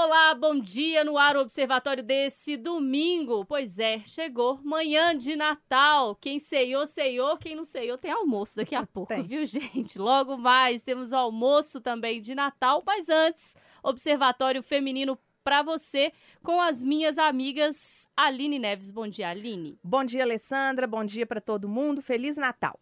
Olá, bom dia no ar o observatório desse domingo. Pois é, chegou manhã de Natal. Quem ceiou, ceiou. Quem não ceiou tem almoço daqui a pouco, tem. viu, gente? Logo mais temos almoço também de Natal, mas antes, observatório feminino para você com as minhas amigas Aline Neves. Bom dia, Aline. Bom dia, Alessandra. Bom dia para todo mundo. Feliz Natal.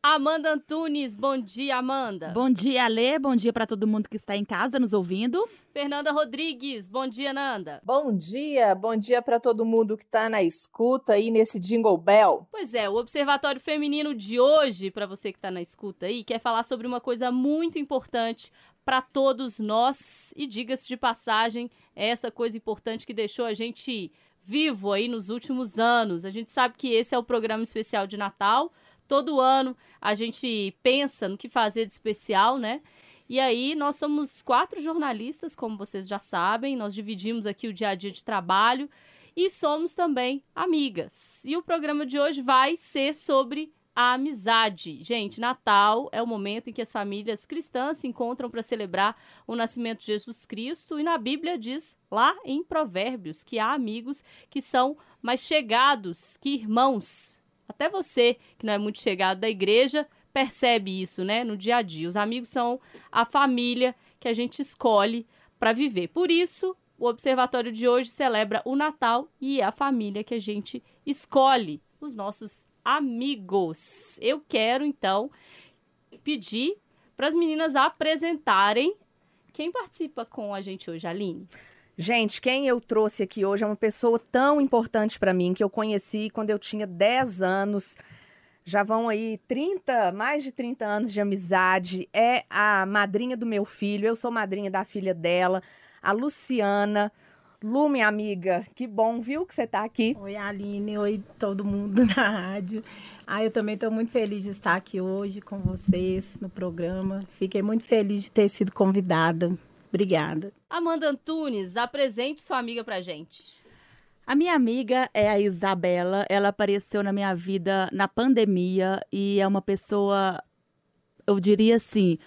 Amanda Antunes, bom dia, Amanda. Bom dia, Alê. Bom dia para todo mundo que está em casa nos ouvindo. Fernanda Rodrigues, bom dia, Nanda. Bom dia, bom dia para todo mundo que está na escuta aí nesse Jingle Bell. Pois é, o Observatório Feminino de hoje, para você que está na escuta aí, quer falar sobre uma coisa muito importante para todos nós. E diga-se de passagem, é essa coisa importante que deixou a gente vivo aí nos últimos anos. A gente sabe que esse é o programa especial de Natal todo ano a gente pensa no que fazer de especial, né? E aí, nós somos quatro jornalistas, como vocês já sabem, nós dividimos aqui o dia a dia de trabalho e somos também amigas. E o programa de hoje vai ser sobre a amizade. Gente, Natal é o momento em que as famílias cristãs se encontram para celebrar o nascimento de Jesus Cristo, e na Bíblia diz lá em Provérbios que há amigos que são mais chegados que irmãos. Até você, que não é muito chegado da igreja, percebe isso, né, no dia a dia. Os amigos são a família que a gente escolhe para viver. Por isso, o observatório de hoje celebra o Natal e é a família que a gente escolhe, os nossos amigos. Eu quero então pedir para as meninas apresentarem quem participa com a gente hoje, Aline. Gente, quem eu trouxe aqui hoje é uma pessoa tão importante para mim que eu conheci quando eu tinha 10 anos. Já vão aí 30, mais de 30 anos de amizade. É a madrinha do meu filho, eu sou madrinha da filha dela, a Luciana. Lu, minha amiga, que bom, viu, que você está aqui. Oi, Aline, oi todo mundo na rádio. Ah, eu também estou muito feliz de estar aqui hoje com vocês no programa. Fiquei muito feliz de ter sido convidada. Obrigada. Amanda Antunes, apresente sua amiga pra gente. A minha amiga é a Isabela. Ela apareceu na minha vida na pandemia e é uma pessoa, eu diria assim,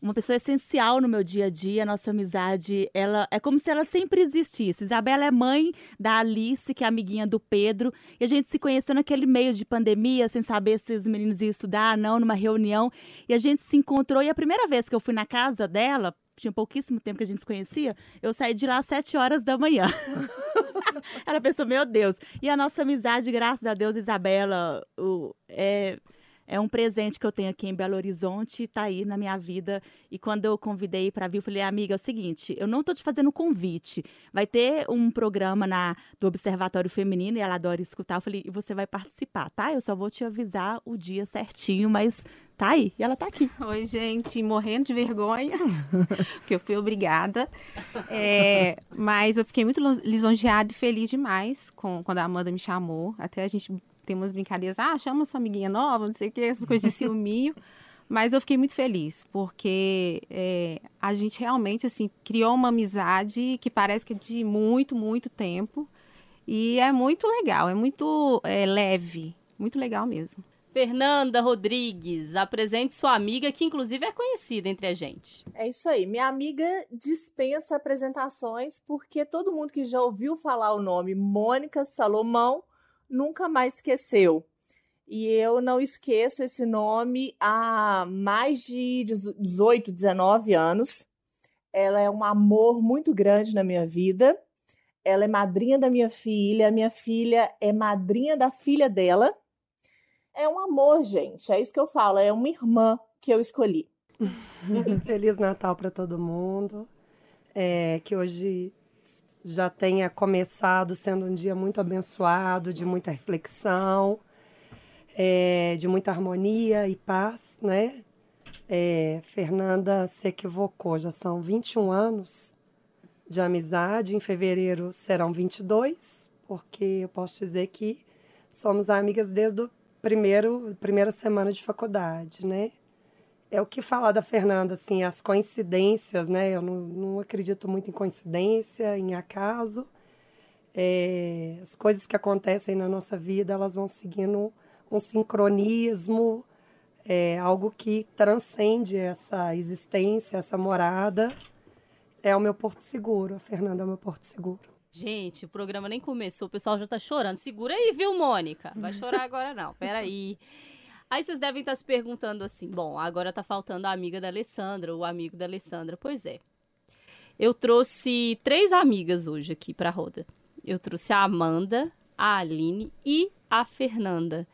uma pessoa essencial no meu dia a dia. Nossa amizade, ela é como se ela sempre existisse. Isabela é mãe da Alice, que é amiguinha do Pedro, e a gente se conheceu naquele meio de pandemia, sem saber se os meninos iam estudar, não, numa reunião, e a gente se encontrou. E a primeira vez que eu fui na casa dela, tinha pouquíssimo tempo que a gente se conhecia, eu saí de lá às sete horas da manhã. Ela pensou, meu Deus. E a nossa amizade, graças a Deus, Isabela, o, é, é um presente que eu tenho aqui em Belo Horizonte, está aí na minha vida. E quando eu convidei para vir, eu falei, amiga, é o seguinte, eu não estou te fazendo convite. Vai ter um programa na do Observatório Feminino e ela adora escutar. Eu falei, e você vai participar, tá? Eu só vou te avisar o dia certinho, mas tá aí. E ela tá aqui. Oi, gente, morrendo de vergonha, porque eu fui obrigada. É, mas eu fiquei muito lisonjeada e feliz demais com, quando a Amanda me chamou. Até a gente tem umas brincadeiras, ah, chama sua amiguinha nova, não sei o que, essas coisas de ciúminho. Mas eu fiquei muito feliz, porque é, a gente realmente, assim, criou uma amizade que parece que é de muito, muito tempo. E é muito legal, é muito é, leve, muito legal mesmo. Fernanda Rodrigues, apresente sua amiga, que inclusive é conhecida entre a gente. É isso aí. Minha amiga dispensa apresentações, porque todo mundo que já ouviu falar o nome Mônica Salomão nunca mais esqueceu. E eu não esqueço esse nome há mais de 18, 19 anos. Ela é um amor muito grande na minha vida. Ela é madrinha da minha filha, minha filha é madrinha da filha dela. É um amor, gente. É isso que eu falo, é uma irmã que eu escolhi. Feliz Natal para todo mundo. É, que hoje já tenha começado sendo um dia muito abençoado, de muita reflexão, é, de muita harmonia e paz, né? É, Fernanda se equivocou, já são 21 anos de amizade, em fevereiro serão 22, porque eu posso dizer que somos amigas desde a primeira semana de faculdade, né? É o que falar da Fernanda, assim, as coincidências, né? Eu não, não acredito muito em coincidência, em acaso. É, as coisas que acontecem na nossa vida, elas vão seguindo um sincronismo, é, algo que transcende essa existência, essa morada. é o meu porto seguro. A Fernanda é o meu porto seguro. Gente, o programa nem começou, o pessoal já tá chorando. Segura aí, viu, Mônica? Vai chorar agora não, peraí. Aí vocês devem estar se perguntando assim: bom, agora tá faltando a amiga da Alessandra, o amigo da Alessandra. Pois é. Eu trouxe três amigas hoje aqui pra roda. Eu trouxe a Amanda, a Aline e a Fernanda,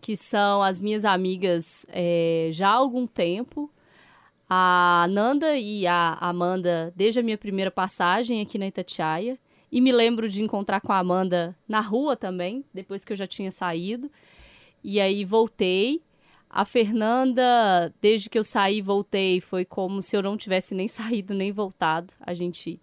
que são as minhas amigas é, já há algum tempo. A Nanda e a Amanda desde a minha primeira passagem aqui na Itatiaia. E me lembro de encontrar com a Amanda na rua também, depois que eu já tinha saído. E aí voltei. A Fernanda, desde que eu saí, voltei, foi como se eu não tivesse nem saído nem voltado. A gente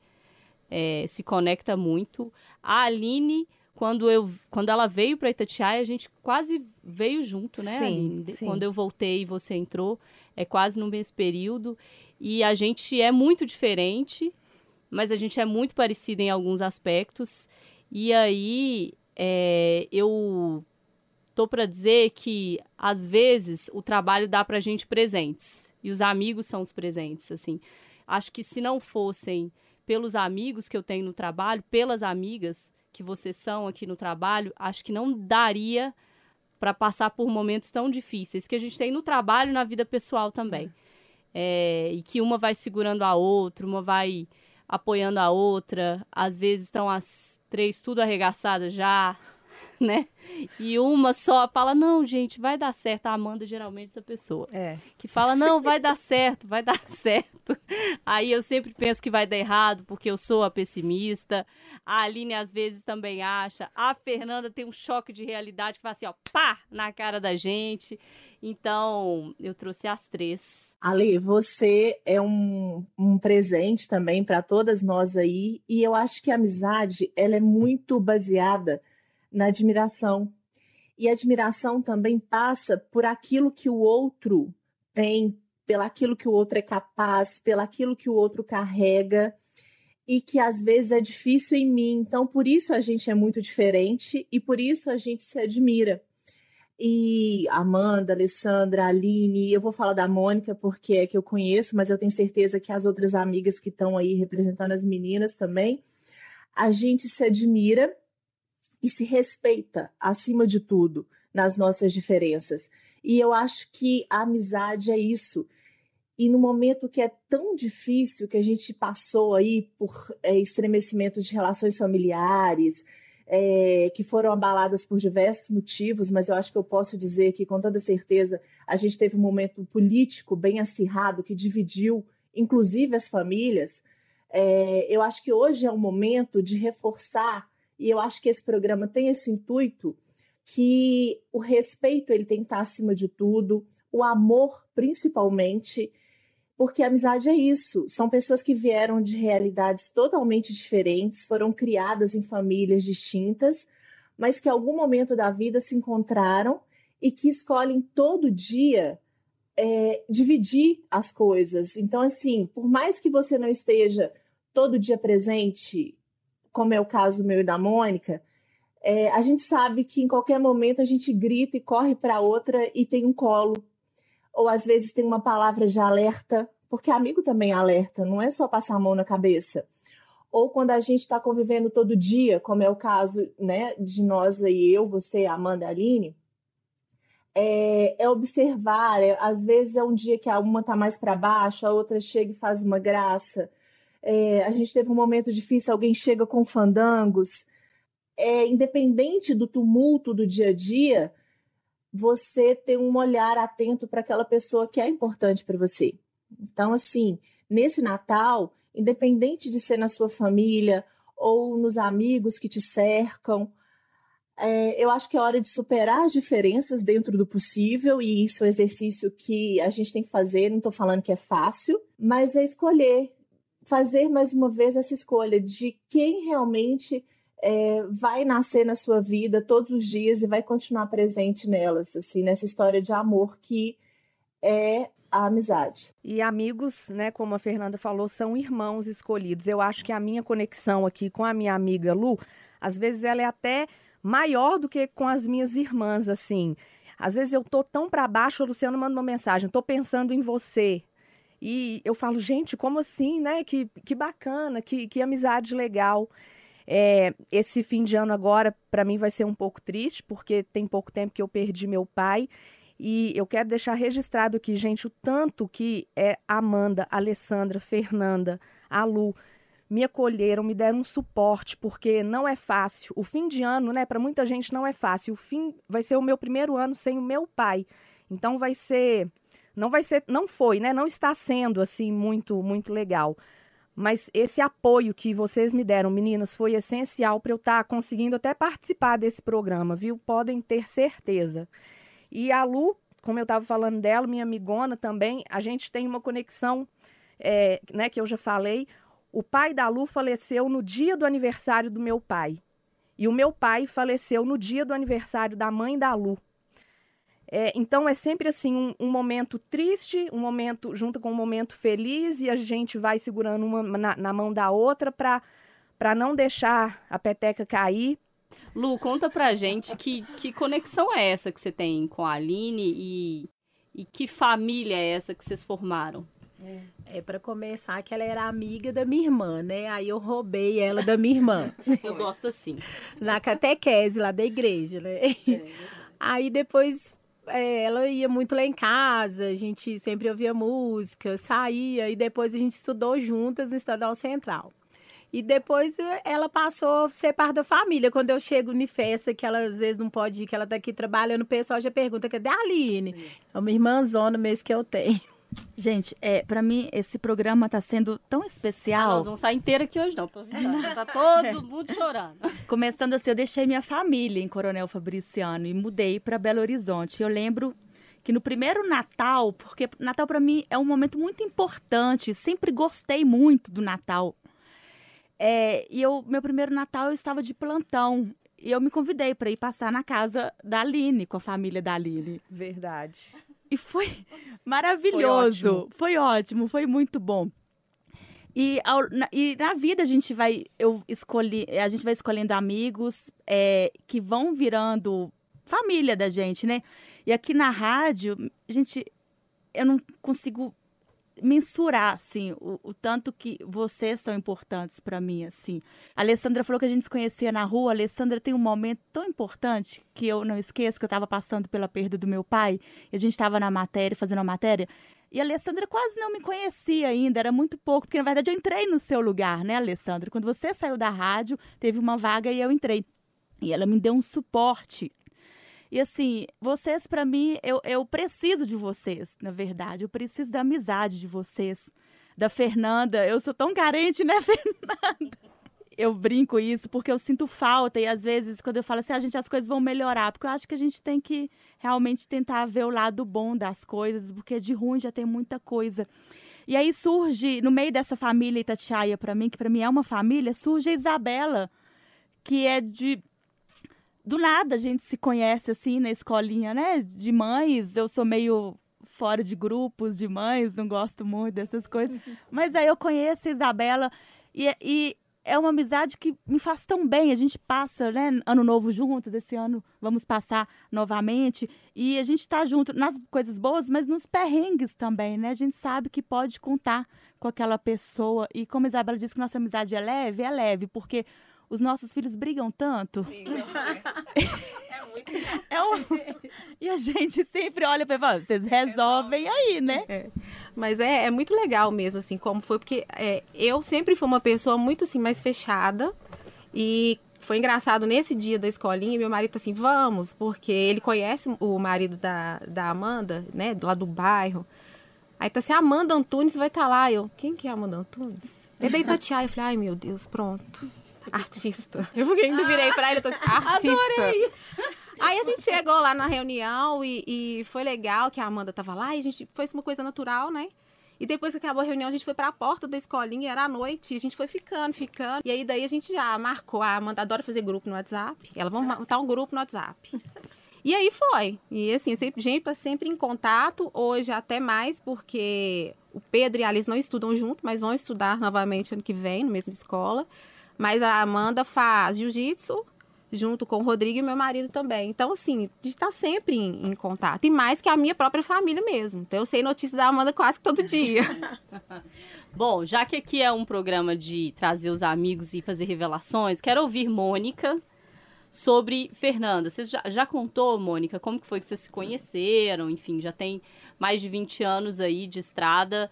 é, se conecta muito. A Aline, quando, eu, quando ela veio para Itatiaia, a gente quase veio junto, né, Sim, Aline? sim. Quando eu voltei e você entrou, é quase no mesmo período. E a gente é muito diferente, mas a gente é muito parecida em alguns aspectos. E aí, é, eu tô para dizer que às vezes o trabalho dá pra gente presentes e os amigos são os presentes, assim. Acho que se não fossem pelos amigos que eu tenho no trabalho, pelas amigas que vocês são aqui no trabalho, acho que não daria para passar por momentos tão difíceis que a gente tem no trabalho e na vida pessoal também. É, e que uma vai segurando a outra, uma vai apoiando a outra, às vezes estão as três tudo arregaçadas já, né? E uma só fala: Não, gente, vai dar certo. A Amanda geralmente é essa pessoa É. que fala: Não, vai dar certo, vai dar certo. Aí eu sempre penso que vai dar errado porque eu sou a pessimista. A Aline às vezes também acha. A Fernanda tem um choque de realidade que faz assim, ó, pá, na cara da gente. Então, eu trouxe as três. Ale, você é um, um presente também para todas nós aí, e eu acho que a amizade ela é muito baseada na admiração. E a admiração também passa por aquilo que o outro tem, pelaquilo que o outro é capaz, pelaquilo que o outro carrega, e que às vezes é difícil em mim. Então, por isso a gente é muito diferente e por isso a gente se admira e Amanda, Alessandra, Aline, eu vou falar da Mônica porque é que eu conheço, mas eu tenho certeza que as outras amigas que estão aí representando as meninas também, a gente se admira e se respeita acima de tudo nas nossas diferenças. E eu acho que a amizade é isso. E no momento que é tão difícil que a gente passou aí por é, estremecimento de relações familiares, é, que foram abaladas por diversos motivos, mas eu acho que eu posso dizer que, com toda certeza, a gente teve um momento político bem acirrado que dividiu, inclusive, as famílias. É, eu acho que hoje é um momento de reforçar, e eu acho que esse programa tem esse intuito, que o respeito ele tem que estar acima de tudo, o amor, principalmente, porque a amizade é isso. São pessoas que vieram de realidades totalmente diferentes, foram criadas em famílias distintas, mas que em algum momento da vida se encontraram e que escolhem todo dia é, dividir as coisas. Então, assim, por mais que você não esteja todo dia presente, como é o caso meu e da Mônica, é, a gente sabe que em qualquer momento a gente grita e corre para outra e tem um colo ou às vezes tem uma palavra de alerta, porque amigo também alerta, não é só passar a mão na cabeça. Ou quando a gente está convivendo todo dia, como é o caso né, de nós aí, eu, você, Amanda, Aline, é, é observar. É, às vezes é um dia que a uma está mais para baixo, a outra chega e faz uma graça. É, a gente teve um momento difícil, alguém chega com fandangos. É, independente do tumulto do dia a dia, você ter um olhar atento para aquela pessoa que é importante para você. Então, assim, nesse Natal, independente de ser na sua família ou nos amigos que te cercam, é, eu acho que é hora de superar as diferenças dentro do possível, e isso é um exercício que a gente tem que fazer. Não estou falando que é fácil, mas é escolher, fazer mais uma vez essa escolha de quem realmente é, vai nascer na sua vida todos os dias e vai continuar presente nelas, assim, nessa história de amor que é a amizade. E amigos, né, como a Fernanda falou, são irmãos escolhidos. Eu acho que a minha conexão aqui com a minha amiga Lu, às vezes ela é até maior do que com as minhas irmãs, assim. Às vezes eu tô tão para baixo, o Luciano manda uma mensagem, tô pensando em você. E eu falo, gente, como assim, né? Que, que bacana, que, que amizade legal. É, esse fim de ano agora, para mim, vai ser um pouco triste, porque tem pouco tempo que eu perdi meu pai. E eu quero deixar registrado aqui, gente, o tanto que é Amanda, Alessandra, Fernanda, a Lu me acolheram, me deram um suporte, porque não é fácil. O fim de ano, né, para muita gente não é fácil. O fim vai ser o meu primeiro ano sem o meu pai. Então vai ser não vai ser, não foi, né? Não está sendo assim muito muito legal. Mas esse apoio que vocês me deram, meninas, foi essencial para eu estar tá conseguindo até participar desse programa, viu? Podem ter certeza. E a Lu, como eu estava falando dela, minha amigona também, a gente tem uma conexão, é, né, que eu já falei. O pai da Lu faleceu no dia do aniversário do meu pai. E o meu pai faleceu no dia do aniversário da mãe da Lu. É, então é sempre assim um, um, momento triste, um momento junto com um momento feliz e a gente vai segurando uma na, na mão da outra para para não deixar a peteca cair. Lu, conta pra gente que, que conexão é essa que você tem com a Aline e, e que família é essa que vocês formaram? É, é para começar que ela era amiga da minha irmã, né? Aí eu roubei ela da minha irmã. Eu gosto assim. Na catequese lá da igreja, né? É. Aí depois é, ela ia muito lá em casa, a gente sempre ouvia música, saía e depois a gente estudou juntas no Estadual Central. E depois eh, ela passou a ser parte da família. Quando eu chego em festa, que ela às vezes não pode ir, que ela tá aqui trabalhando, o pessoal já pergunta: cadê a Aline? É uma irmãzona mesmo que eu tenho. Gente, é, para mim esse programa tá sendo tão especial. Ah, nós vamos sair inteira aqui hoje, não, tô avisando. tá todo mundo chorando. Começando assim, eu deixei minha família em Coronel Fabriciano e mudei para Belo Horizonte. Eu lembro que no primeiro Natal, porque Natal para mim é um momento muito importante, sempre gostei muito do Natal. É, e eu, meu primeiro Natal eu estava de plantão e eu me convidei para ir passar na casa da Aline, com a família da Aline. Verdade. E foi maravilhoso. Foi ótimo, foi, ótimo, foi muito bom. E, ao, na, e na vida a gente vai eu escolhi a gente vai escolhendo amigos é, que vão virando família da gente, né? E aqui na rádio, gente, eu não consigo mensurar, assim, o, o, tanto que vocês são importantes para mim, assim. A Alessandra falou que a gente se conhecia na rua. A Alessandra tem um momento tão importante que eu não esqueço, que eu estava passando pela perda do meu pai, e a gente estava na matéria, fazendo a matéria, e a Alessandra quase não me conhecia ainda, era muito pouco, porque na verdade eu entrei no seu lugar, né, Alessandra? Quando você saiu da rádio, teve uma vaga e eu entrei. E ela me deu um suporte e assim, vocês, para mim, eu, eu preciso de vocês, na verdade. Eu preciso da amizade de vocês. Da Fernanda. Eu sou tão carente, né, Fernanda? Eu brinco isso porque eu sinto falta e às vezes quando eu falo assim, a ah, gente as coisas vão melhorar, porque eu acho que a gente tem que realmente tentar ver o lado bom das coisas, porque de ruim já tem muita coisa. E aí surge, no meio dessa família Itatiaia para mim, que para mim é uma família, surge a Isabela, que é de do nada a gente se conhece assim na escolinha, né? De mães, eu sou meio fora de grupos de mães, não gosto muito dessas coisas. Mas aí eu conheço a Isabela e, e é uma amizade que me faz tão bem. A gente passa, né, ano novo juntos, esse ano vamos passar novamente. E a gente está junto nas coisas boas, mas nos perrengues também, né? A gente sabe que pode contar com aquela pessoa. E como a Isabela disse que nossa amizade é leve, é leve, porque os nossos filhos brigam tanto. Brigam, é. é muito é um... E a gente sempre olha para fala, vocês resolvem aí, né? É. Mas é, é muito legal mesmo, assim, como foi, porque é, eu sempre fui uma pessoa muito, assim, mais fechada. E foi engraçado, nesse dia da escolinha, meu marido tá assim, vamos, porque ele conhece o marido da, da Amanda, né, lá do bairro. Aí tá assim, Amanda Antunes vai estar tá lá. Eu, quem que é Amanda Antunes? É da Itatiaia. Eu falei, ai meu Deus, pronto artista. Eu ainda virei pra ele, eu tô artista. Adorei! Aí a gente chegou lá na reunião e, e, foi legal que a Amanda tava lá e a gente fez uma coisa natural, né? E depois que acabou a reunião, a gente foi pra porta da escolinha, era à noite, e a gente foi ficando, ficando. E aí daí a gente já marcou, a Amanda adora fazer grupo no WhatsApp. Ela, vamos montar um grupo no WhatsApp. E aí foi. E assim, sempre, a gente tá sempre em contato, hoje até mais, porque o Pedro e a Alice não estudam junto, mas vão estudar novamente ano que vem, na mesma escola. Mas a Amanda faz jiu-jitsu, junto com o Rodrigo e meu marido também. Então, assim, a gente tá sempre em, em, contato. E mais que a minha própria família mesmo. Então, eu sei notícia da Amanda quase que todo dia. Bom, já que aqui é um programa de trazer os amigos e fazer revelações, quero ouvir Mônica sobre Fernanda. Você já, já contou, Mônica, como que foi que vocês se conheceram? Enfim, já tem mais de 20 anos aí de estrada.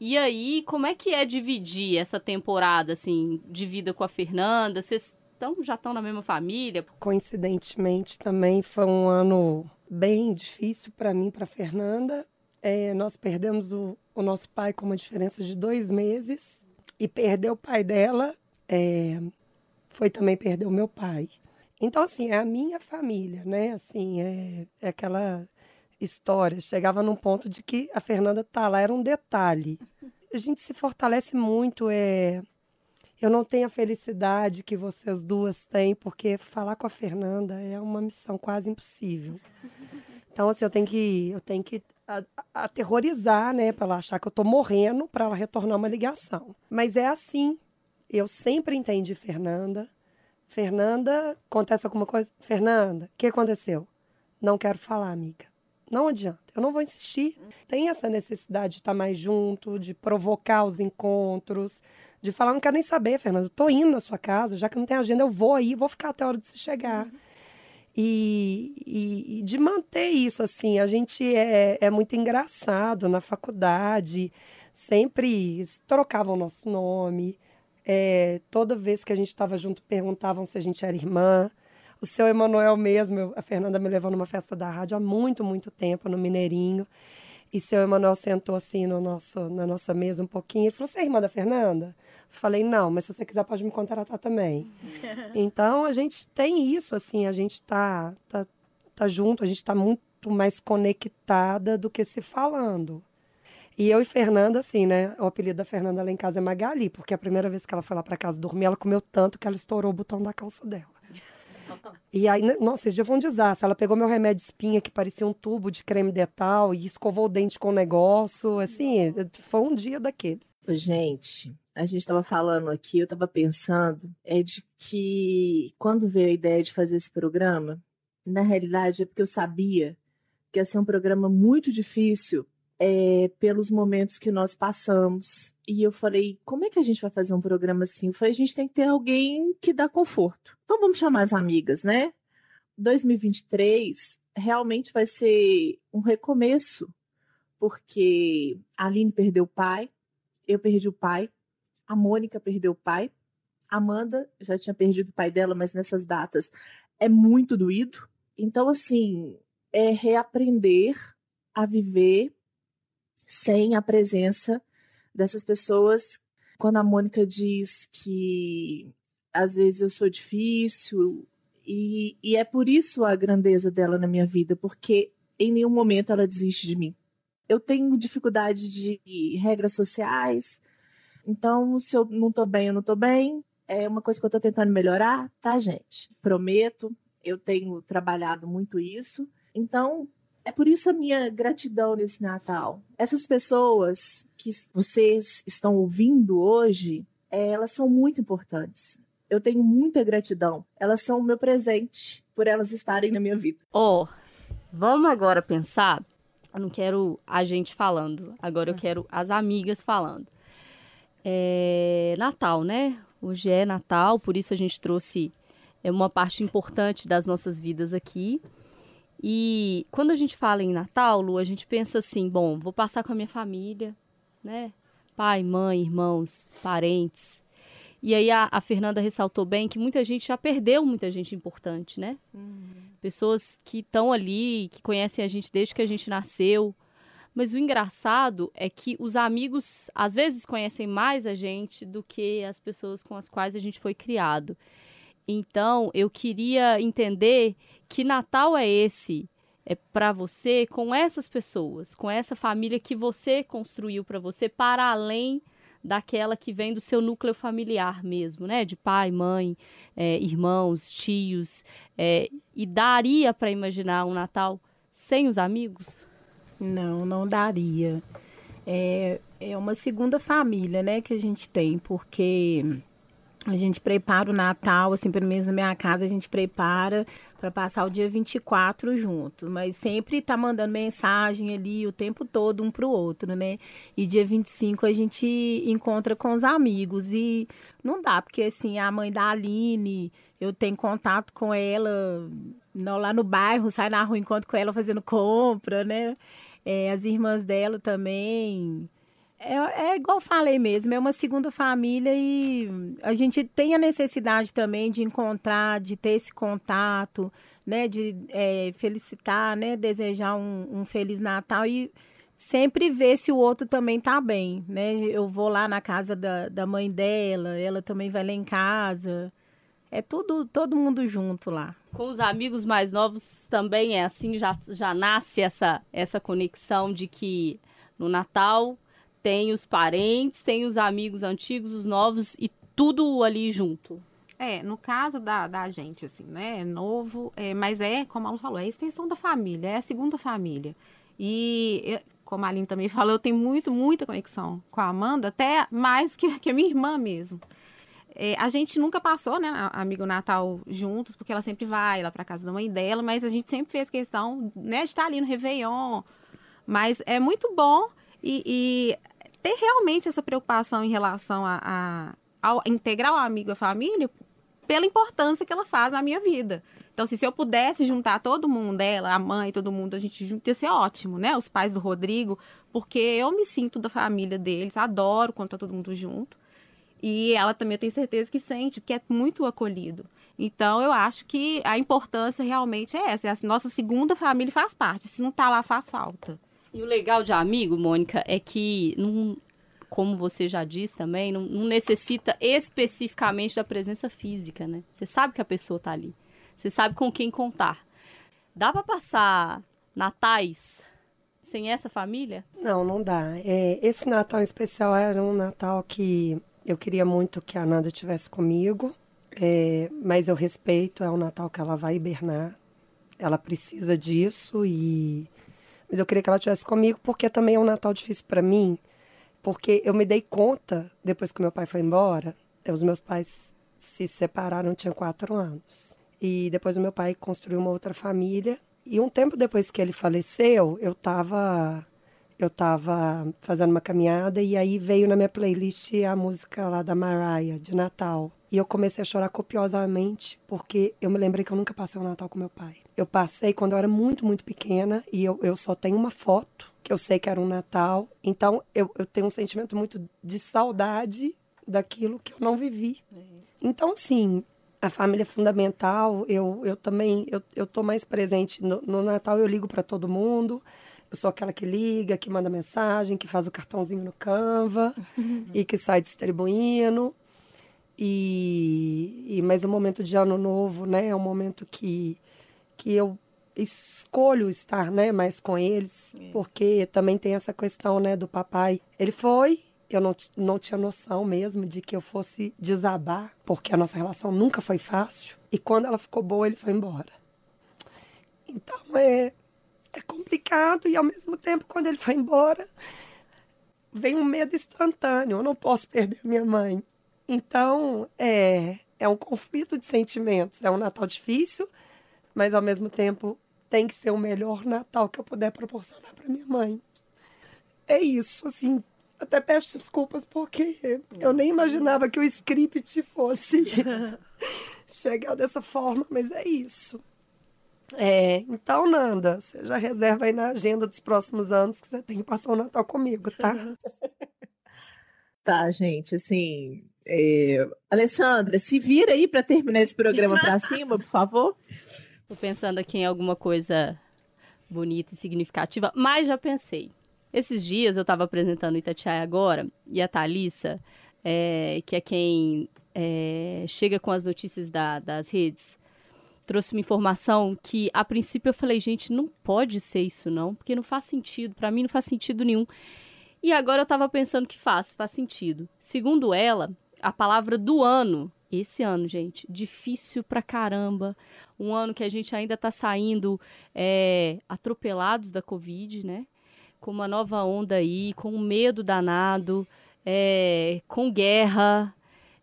E aí, como é que é dividir essa temporada, assim, de vida com a Fernanda? Vocês tão, já estão na mesma família? Coincidentemente, também foi um ano bem difícil para mim, para Fernanda. É, nós perdemos o, o, nosso pai com uma diferença de dois meses e perder o pai dela é, foi também perder o meu pai. Então, assim, é a minha família, né? Assim, é, é aquela história. Chegava num ponto de que a Fernanda tá lá, era um detalhe. A gente se fortalece muito, é, eu não tenho a felicidade que vocês duas têm, porque falar com a Fernanda é uma missão quase impossível. Então, assim, eu tenho que, eu tenho que aterrorizar, né, para ela achar que eu tô morrendo, para ela retornar uma ligação. Mas é assim. Eu sempre entendi Fernanda. Fernanda, acontece alguma coisa? Fernanda, o que aconteceu? Não quero falar, amiga. Não adianta, eu não vou insistir. Tem essa necessidade de estar mais junto, de provocar os encontros, de falar, não quero nem saber, Fernando, tô indo na sua casa, já que não tem agenda, eu vou aí, vou ficar até a hora de você chegar. Uhum. E, e, e, de manter isso, assim, a gente é, é muito engraçado na faculdade, sempre trocavam o nosso nome, é, toda vez que a gente estava junto perguntavam se a gente era irmã. O seu Emanuel mesmo, a Fernanda me levou numa festa da rádio há muito, muito tempo, no Mineirinho. E seu Emanuel sentou assim no nosso, na nossa mesa um pouquinho e falou: Você é irmã da Fernanda? Falei: Não, mas se você quiser pode me contratar também. então a gente tem isso, assim, a gente tá, tá, tá junto, a gente tá muito mais conectada do que se falando. E eu e Fernanda, assim, né? O apelido da Fernanda lá em casa é Magali, porque a primeira vez que ela foi lá para casa dormir, ela comeu tanto que ela estourou o botão da calça dela. E aí, nossa, esse dia foi um desastre. Ela pegou meu remédio de espinha, que parecia um tubo de creme detal, e escovou o dente com o negócio. Assim, foi um dia daqueles. Gente, a gente estava falando aqui, eu estava pensando, é de que quando veio a ideia de fazer esse programa, na realidade é porque eu sabia que ia ser um programa muito difícil é, pelos momentos que nós passamos. E eu falei, como é que a gente vai fazer um programa assim? Eu falei, a gente tem que ter alguém que dá conforto. Então vamos chamar as amigas, né? 2023 realmente vai ser um recomeço, porque a Aline perdeu o pai, eu perdi o pai, a Mônica perdeu o pai, a Amanda já tinha perdido o pai dela, mas nessas datas é muito doído. Então, assim, é reaprender a viver sem a presença dessas pessoas. Quando a Mônica diz que às vezes eu sou difícil, e, e é por isso a grandeza dela na minha vida, porque em nenhum momento ela desiste de mim. Eu tenho dificuldade de regras sociais, então se eu não tô bem, eu não tô bem. É uma coisa que eu tô tentando melhorar, tá, gente? Prometo, eu tenho trabalhado muito isso. Então, é por isso a minha gratidão nesse Natal. Essas pessoas que vocês estão ouvindo hoje, é, elas são muito importantes. Eu tenho muita gratidão. Elas são o meu presente por elas estarem na minha vida. Oh, vamos agora pensar. Eu não quero a gente falando, agora eu quero as amigas falando. É Natal, né? Hoje é Natal, por isso a gente trouxe é uma parte importante das nossas vidas aqui. E quando a gente fala em Natal, Lu, a gente pensa assim, bom, vou passar com a minha família, né? Pai, mãe, irmãos, parentes. E aí a, a Fernanda ressaltou bem que muita gente já perdeu muita gente importante, né? Uhum. Pessoas que estão ali, que conhecem a gente desde que a gente nasceu. Mas o engraçado é que os amigos às vezes conhecem mais a gente do que as pessoas com as quais a gente foi criado. Então, eu queria entender que Natal é esse é para você com essas pessoas, com essa família que você construiu para você para além daquela que vem do seu núcleo familiar mesmo, né? De pai, mãe, é, irmãos, tios. É, e daria para imaginar um Natal sem os amigos? Não, não daria. É, é uma segunda família, né, que a gente tem, porque A gente prepara o Natal, assim, pelo menos na minha casa, a gente prepara para passar o dia 24 junto, mas sempre tá mandando mensagem ali o tempo todo um pro outro, né? E dia 25 a gente encontra com os amigos e não dá, porque assim, a mãe da Aline, eu tenho contato com ela lá no bairro, sai na rua, encontro com ela fazendo compra, né? É, as irmãs dela também. É, é igual falei mesmo, é uma segunda família e a gente tem a necessidade também de encontrar, de ter esse contato, né? De é, felicitar, né? Desejar um, um Feliz Natal e sempre ver se o outro também tá bem, né? Eu vou lá na casa da, da mãe dela, ela também vai lá em casa. É tudo, todo mundo junto lá. Com os amigos mais novos também é assim, já, já nasce essa, essa conexão de que no Natal tem os parentes, tem os amigos antigos, os novos e tudo ali junto. É, no caso da, da gente, assim, né? É novo, é, mas é, como a Lu falou, é a extensão da família, é a segunda família. E, como a Aline também falou, eu tenho muito, muita conexão com a Amanda, até mais que, que a minha irmã mesmo. É, a gente nunca passou, né, amigo Natal juntos, porque ela sempre vai lá para casa da mãe dela, mas a gente sempre fez questão, né, de estar ali no Réveillon. Mas é muito bom e, e ter realmente essa preocupação em relação a, a, integrar o amigo a família pela importância que ela faz na minha vida. Então, se, se eu pudesse juntar todo mundo, ela, a mãe, todo mundo, a gente junto, ia ser ótimo, né? Os pais do Rodrigo, porque eu me sinto da família deles, adoro quando tá todo mundo junto. E ela também eu tenho certeza que sente, porque é muito acolhido. Então, eu acho que a importância realmente é essa. A nossa segunda família faz parte. Se não tá lá, faz falta. E o legal de amigo, Mônica, é que, como você já disse também, não, não necessita especificamente da presença física, né? Você sabe que a pessoa tá ali. Você sabe com quem contar. Dá para passar natais sem essa família? Não, não dá. É, esse Natal em especial era um Natal que eu queria muito que a Nanda estivesse comigo, é, mas eu respeito, é o Natal que ela vai hibernar. Ela precisa disso e mas eu queria que ela estivesse comigo porque também é um Natal difícil para mim, porque eu me dei conta depois que meu pai foi embora, é, os meus pais se separaram, tinha quatro anos e depois o meu pai construiu uma outra família e um tempo depois que ele faleceu, eu estava eu estava fazendo uma caminhada e aí veio na minha playlist a música lá da Mariah, de Natal. E eu comecei a chorar copiosamente, porque eu me lembrei que eu nunca passei o Natal com meu pai. Eu passei quando eu era muito, muito pequena e eu, eu só tenho uma foto, que eu sei que era um Natal. Então eu, eu tenho um sentimento muito de saudade daquilo que eu não vivi. Então, assim, a família é fundamental. Eu, eu também, eu, eu tô mais presente. No, no Natal eu ligo para todo mundo. Eu sou aquela que liga, que manda mensagem, que faz o cartãozinho no Canva e que sai distribuindo. E, e mas o momento de ano novo, né, é um momento que, que eu escolho estar, né, mais com eles, é. porque também tem essa questão, né, do papai. Ele foi, eu não, não tinha noção mesmo de que eu fosse desabar, porque a nossa relação nunca foi fácil. E quando ela ficou boa, ele foi embora. Então, é, é complicado e ao mesmo tempo quando ele foi embora vem um medo instantâneo. Eu não posso perder minha mãe. Então é é um conflito de sentimentos. É um Natal difícil, mas ao mesmo tempo tem que ser o melhor Natal que eu puder proporcionar para minha mãe. É isso, assim. Até peço desculpas porque eu nem imaginava que o script fosse chegar dessa forma, mas é isso. É, então, Nanda, você já reserva aí na agenda dos próximos anos que você tem que passar o Natal comigo, tá? tá, gente, assim. É... Alessandra, se vira aí para terminar esse programa para cima, por favor. Tô pensando aqui em alguma coisa bonita e significativa, mas já pensei. Esses dias eu estava apresentando Itatiaia agora e a Thalissa, é, que é quem é, chega com as notícias da, das redes, trouxe uma informação que, a princípio, eu falei, gente, não pode ser isso, não, porque não faz sentido. Para mim, não faz sentido nenhum. E agora eu estava pensando que faz, faz sentido. Segundo ela, a palavra do ano, esse ano, gente, difícil pra caramba. Um ano que a gente ainda está saindo é, atropelados da Covid, né? Com uma nova onda aí, com um medo danado, é, com guerra,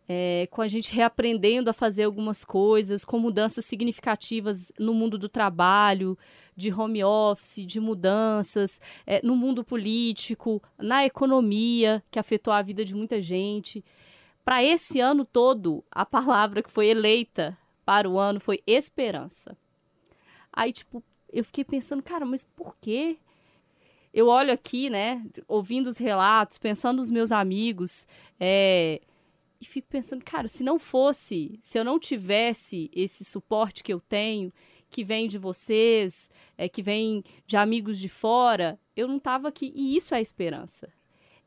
é, com a gente reaprendendo a fazer algumas coisas, com mudanças significativas no mundo do trabalho, de home office, de mudanças, é, no mundo político, na economia, que afetou a vida de muita gente. Para esse ano todo, a palavra que foi eleita para o ano foi esperança. Aí, tipo, eu fiquei pensando, cara, mas por quê? Eu olho aqui, né, ouvindo os relatos, pensando nos meus amigos, é, e fico pensando, cara, se não fosse, se eu não tivesse esse suporte que eu tenho, que vem de vocês, é, que vem de amigos de fora, eu não estava aqui. E isso é esperança.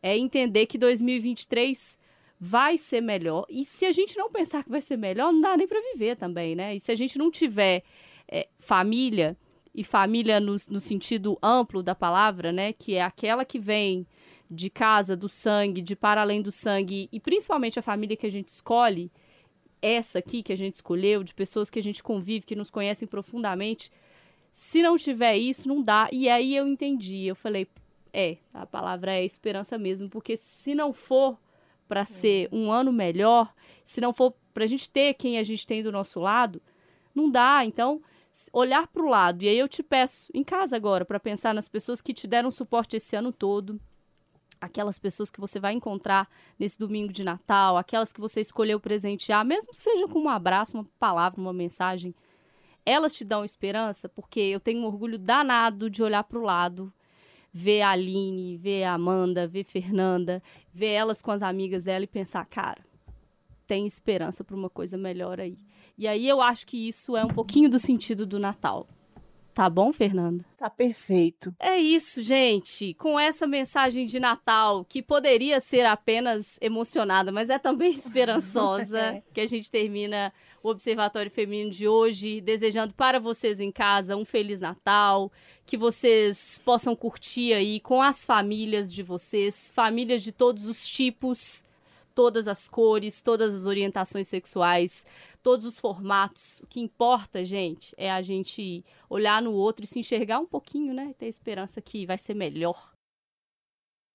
É entender que 2023 vai ser melhor. E se a gente não pensar que vai ser melhor, não dá nem para viver também, né? E se a gente não tiver é, família, e família no, no sentido amplo da palavra, né? Que é aquela que vem de casa, do sangue, de para além do sangue, e principalmente a família que a gente escolhe, essa aqui que a gente escolheu, de pessoas que a gente convive, que nos conhecem profundamente, se não tiver isso, não dá. E aí eu entendi, eu falei, é, a palavra é esperança mesmo, porque se não for para é. ser um ano melhor, se não for para a gente ter quem a gente tem do nosso lado, não dá. Então, olhar para o lado. E aí eu te peço, em casa agora, para pensar nas pessoas que te deram suporte esse ano todo, aquelas pessoas que você vai encontrar nesse domingo de Natal, aquelas que você escolheu presentear, mesmo que seja com um abraço, uma palavra, uma mensagem, elas te dão esperança, porque eu tenho um orgulho danado de olhar para o lado, ver a Aline, ver a Amanda, ver Fernanda, ver elas com as amigas dela e pensar, cara, tem esperança para uma coisa melhor aí. E aí eu acho que isso é um pouquinho do sentido do Natal. Tá bom, Fernanda? Tá perfeito. É isso, gente. Com essa mensagem de Natal, que poderia ser apenas emocionada, mas é também esperançosa, é. que a gente termina o Observatório Feminino de hoje, desejando para vocês em casa um Feliz Natal, que vocês possam curtir aí com as famílias de vocês, famílias de todos os tipos, todas as cores, todas as orientações sexuais todos os formatos. O que importa, gente, é a gente olhar no outro e se enxergar um pouquinho, né? Ter esperança que vai ser melhor